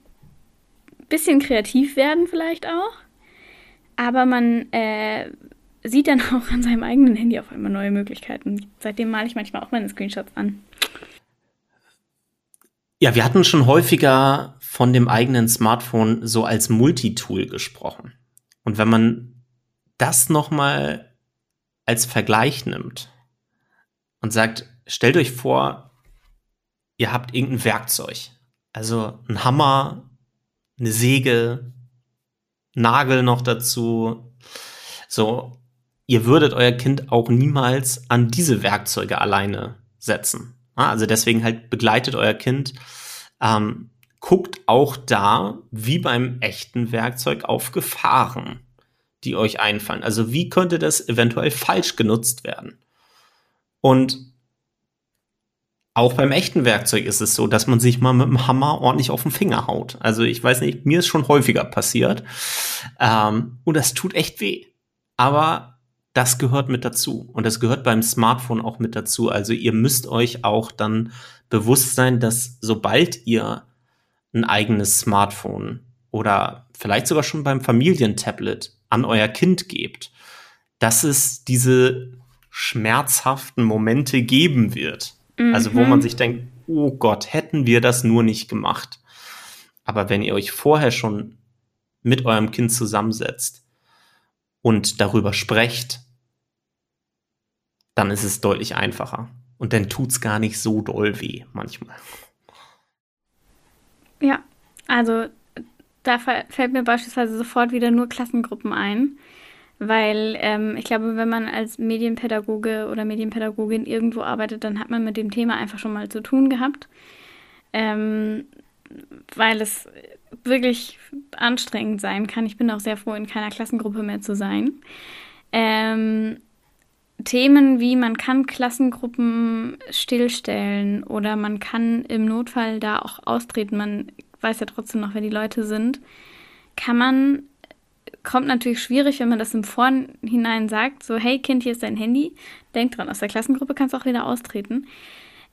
bisschen kreativ werden vielleicht auch. Aber man äh, sieht dann [LAUGHS] auch an seinem eigenen Handy auf einmal neue Möglichkeiten. Seitdem male ich manchmal auch meine Screenshots an. Ja, wir hatten schon häufiger von dem eigenen Smartphone so als Multitool gesprochen. Und wenn man das nochmal als Vergleich nimmt und sagt, stellt euch vor, ihr habt irgendein Werkzeug. Also ein Hammer, eine Säge, Nagel noch dazu. So, ihr würdet euer Kind auch niemals an diese Werkzeuge alleine setzen. Also deswegen halt begleitet euer Kind. Ähm, guckt auch da, wie beim echten Werkzeug, auf Gefahren, die euch einfallen. Also wie könnte das eventuell falsch genutzt werden? Und auch beim echten Werkzeug ist es so, dass man sich mal mit dem Hammer ordentlich auf den Finger haut. Also ich weiß nicht, mir ist schon häufiger passiert. Ähm, und das tut echt weh. Aber das gehört mit dazu. Und das gehört beim Smartphone auch mit dazu. Also ihr müsst euch auch dann bewusst sein, dass sobald ihr ein eigenes Smartphone oder vielleicht sogar schon beim Familientablet an euer Kind gebt, dass es diese schmerzhaften Momente geben wird. Mhm. Also wo man mhm. sich denkt, oh Gott, hätten wir das nur nicht gemacht. Aber wenn ihr euch vorher schon mit eurem Kind zusammensetzt und darüber sprecht, dann ist es deutlich einfacher. Und dann tut es gar nicht so doll weh manchmal. Ja, also da fällt mir beispielsweise sofort wieder nur Klassengruppen ein. Weil ähm, ich glaube, wenn man als Medienpädagoge oder Medienpädagogin irgendwo arbeitet, dann hat man mit dem Thema einfach schon mal zu tun gehabt. Ähm, weil es wirklich anstrengend sein kann. Ich bin auch sehr froh, in keiner Klassengruppe mehr zu sein. Ähm, Themen wie man kann Klassengruppen stillstellen oder man kann im Notfall da auch austreten, man weiß ja trotzdem noch, wer die Leute sind, kann man, kommt natürlich schwierig, wenn man das im Vorhinein sagt, so hey Kind, hier ist dein Handy, denk dran, aus der Klassengruppe kannst du auch wieder austreten.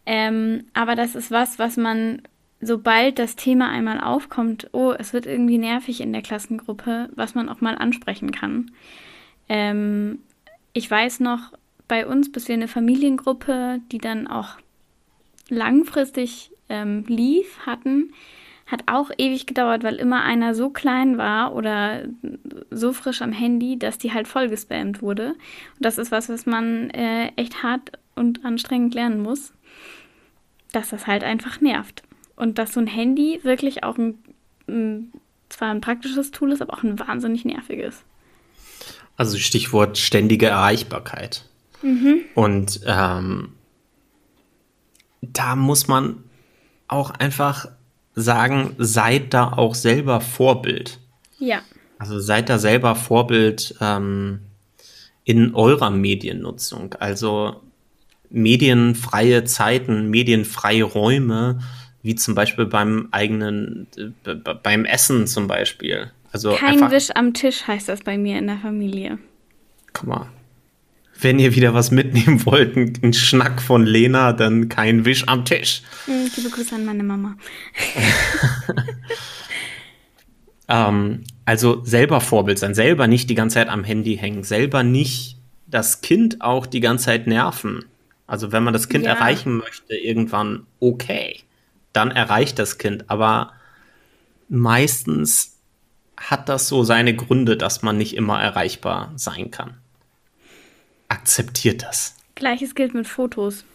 Ähm, aber das ist was, was man, sobald das Thema einmal aufkommt, oh, es wird irgendwie nervig in der Klassengruppe, was man auch mal ansprechen kann. Ähm, ich weiß noch, bei uns, bis wir eine Familiengruppe, die dann auch langfristig ähm, lief, hatten, hat auch ewig gedauert, weil immer einer so klein war oder so frisch am Handy, dass die halt voll gespammt wurde. Und das ist was, was man äh, echt hart und anstrengend lernen muss, dass das halt einfach nervt. Und dass so ein Handy wirklich auch ein, ein zwar ein praktisches Tool ist, aber auch ein wahnsinnig nerviges. Also Stichwort ständige Erreichbarkeit. Mhm. Und ähm, da muss man auch einfach sagen, seid da auch selber Vorbild. Ja. Also seid da selber Vorbild ähm, in eurer Mediennutzung. Also medienfreie Zeiten, medienfreie Räume, wie zum Beispiel beim eigenen, äh, beim Essen zum Beispiel. Also Kein Wisch am Tisch heißt das bei mir in der Familie. Guck mal, wenn ihr wieder was mitnehmen [LAUGHS] wollt, ein Schnack von Lena, dann kein Wisch am Tisch. Hm, liebe Grüße an meine Mama. [LAUGHS] ähm, also selber Vorbild sein, selber nicht die ganze Zeit am Handy hängen, selber nicht das Kind auch die ganze Zeit nerven. Also wenn man das Kind ja. erreichen möchte, irgendwann okay, dann erreicht das Kind. Aber meistens hat das so seine Gründe, dass man nicht immer erreichbar sein kann akzeptiert das. Gleiches gilt mit Fotos.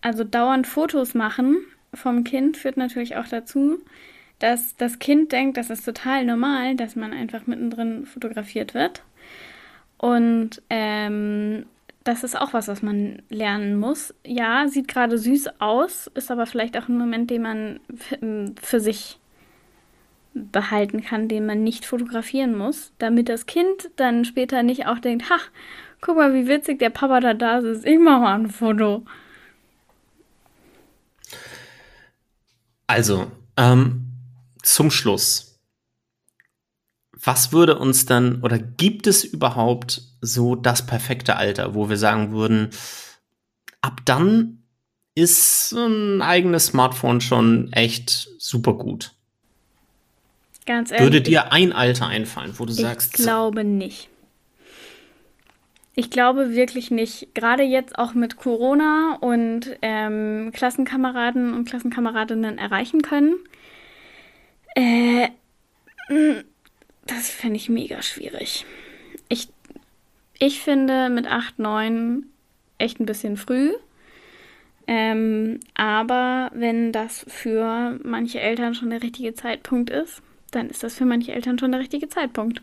Also dauernd Fotos machen vom Kind führt natürlich auch dazu, dass das Kind denkt, das ist total normal, dass man einfach mittendrin fotografiert wird. Und ähm, das ist auch was, was man lernen muss. Ja, sieht gerade süß aus, ist aber vielleicht auch ein Moment, den man für sich behalten kann, den man nicht fotografieren muss, damit das Kind dann später nicht auch denkt, ha, guck mal, wie witzig der Papa da da ist, ich mache mal ein Foto. Also, ähm, zum Schluss. Was würde uns dann, oder gibt es überhaupt so das perfekte Alter, wo wir sagen würden, ab dann ist ein eigenes Smartphone schon echt super gut? Ganz ehrlich. Würde dir ein Alter einfallen, wo du ich sagst. Ich glaube nicht. Ich glaube wirklich nicht. Gerade jetzt auch mit Corona und ähm, Klassenkameraden und Klassenkameradinnen erreichen können. Äh, das fände ich mega schwierig. Ich, ich finde mit 8, 9 echt ein bisschen früh. Ähm, aber wenn das für manche Eltern schon der richtige Zeitpunkt ist, dann ist das für manche Eltern schon der richtige Zeitpunkt.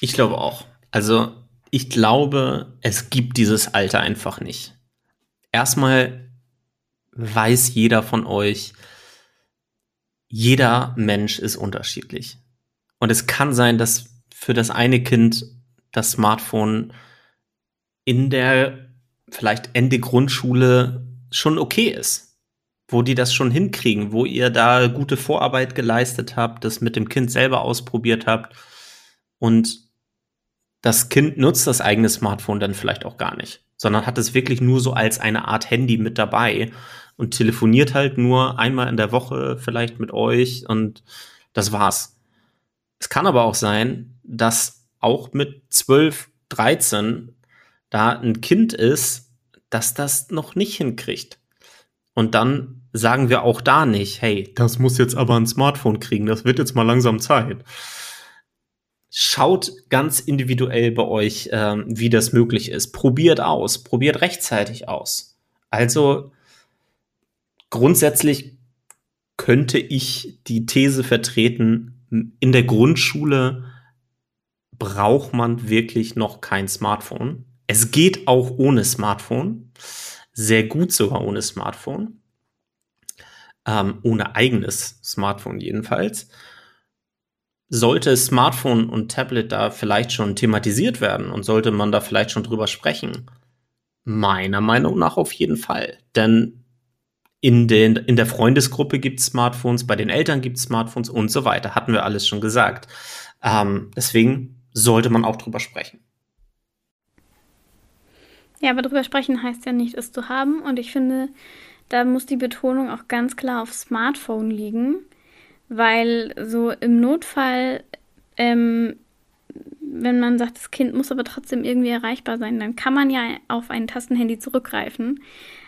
Ich glaube auch. Also ich glaube, es gibt dieses Alter einfach nicht. Erstmal weiß jeder von euch, jeder Mensch ist unterschiedlich. Und es kann sein, dass für das eine Kind das Smartphone in der vielleicht Ende Grundschule schon okay ist wo die das schon hinkriegen, wo ihr da gute Vorarbeit geleistet habt, das mit dem Kind selber ausprobiert habt und das Kind nutzt das eigene Smartphone dann vielleicht auch gar nicht, sondern hat es wirklich nur so als eine Art Handy mit dabei und telefoniert halt nur einmal in der Woche vielleicht mit euch und das war's. Es kann aber auch sein, dass auch mit 12, 13 da ein Kind ist, dass das noch nicht hinkriegt und dann sagen wir auch da nicht, hey, das muss jetzt aber ein Smartphone kriegen, das wird jetzt mal langsam Zeit. Schaut ganz individuell bei euch, ähm, wie das möglich ist. Probiert aus, probiert rechtzeitig aus. Also grundsätzlich könnte ich die These vertreten, in der Grundschule braucht man wirklich noch kein Smartphone. Es geht auch ohne Smartphone. Sehr gut sogar ohne Smartphone. Ähm, ohne eigenes Smartphone jedenfalls. Sollte Smartphone und Tablet da vielleicht schon thematisiert werden und sollte man da vielleicht schon drüber sprechen? Meiner Meinung nach auf jeden Fall. Denn in, den, in der Freundesgruppe gibt es Smartphones, bei den Eltern gibt es Smartphones und so weiter. Hatten wir alles schon gesagt. Ähm, deswegen sollte man auch drüber sprechen. Ja, aber drüber sprechen heißt ja nicht, es zu haben. Und ich finde, da muss die Betonung auch ganz klar auf Smartphone liegen, weil so im Notfall, ähm, wenn man sagt, das Kind muss aber trotzdem irgendwie erreichbar sein, dann kann man ja auf ein Tastenhandy zurückgreifen.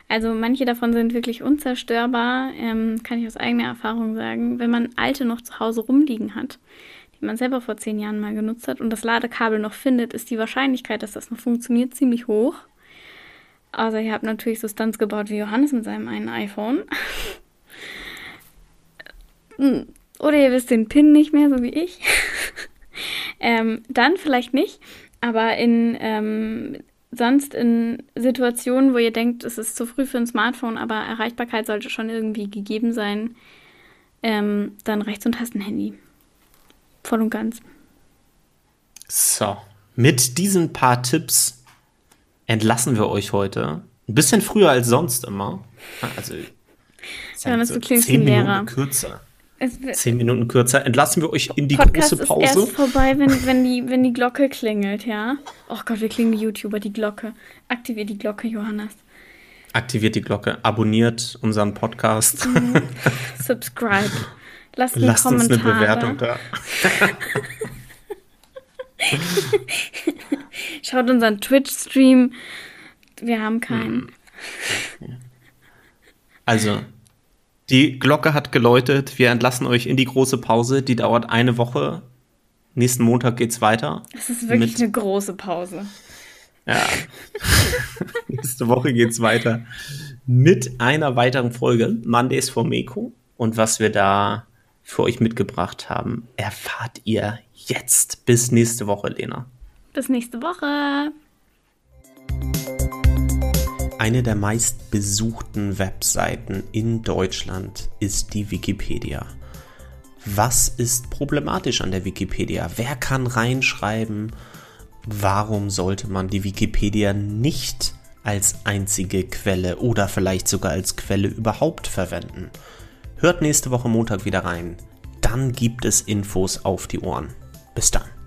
Also manche davon sind wirklich unzerstörbar, ähm, kann ich aus eigener Erfahrung sagen. Wenn man alte noch zu Hause rumliegen hat, die man selber vor zehn Jahren mal genutzt hat und das Ladekabel noch findet, ist die Wahrscheinlichkeit, dass das noch funktioniert, ziemlich hoch. Also ihr habt natürlich so Stunts gebaut wie Johannes mit seinem einen iPhone. Oder ihr wisst den PIN nicht mehr, so wie ich. [LAUGHS] ähm, dann vielleicht nicht. Aber in ähm, sonst in Situationen, wo ihr denkt, es ist zu früh für ein Smartphone, aber Erreichbarkeit sollte schon irgendwie gegeben sein, ähm, dann rechts und Tastenhandy. Voll und ganz. So, mit diesen paar Tipps entlassen wir euch heute. Ein bisschen früher als sonst immer. Also, ja, so klingt zehn Minuten Lehrer. kürzer zehn Minuten kürzer. Entlassen wir euch in die Podcast große Pause. Ist erst vorbei, wenn, wenn, die, wenn die Glocke klingelt, ja? Oh Gott, wir klingen die YouTuber, die Glocke. Aktiviert die Glocke, Johannes. Aktiviert die Glocke, abonniert unseren Podcast. Mhm. [LAUGHS] Subscribe. Lasst, Lasst uns eine Bewertung da. [LAUGHS] [LAUGHS] [LAUGHS] Schaut unseren Twitch-Stream. Wir haben keinen. Also, die Glocke hat geläutet. Wir entlassen euch in die große Pause. Die dauert eine Woche. Nächsten Montag geht's weiter. Das ist wirklich eine große Pause. Ja. [LAUGHS] Nächste Woche geht's weiter mit einer weiteren Folge Mondays for Meko. Und was wir da für euch mitgebracht haben, erfahrt ihr jetzt. Bis nächste Woche, Lena. Bis nächste Woche. Eine der meistbesuchten Webseiten in Deutschland ist die Wikipedia. Was ist problematisch an der Wikipedia? Wer kann reinschreiben? Warum sollte man die Wikipedia nicht als einzige Quelle oder vielleicht sogar als Quelle überhaupt verwenden? Hört nächste Woche Montag wieder rein. Dann gibt es Infos auf die Ohren. Bis dann.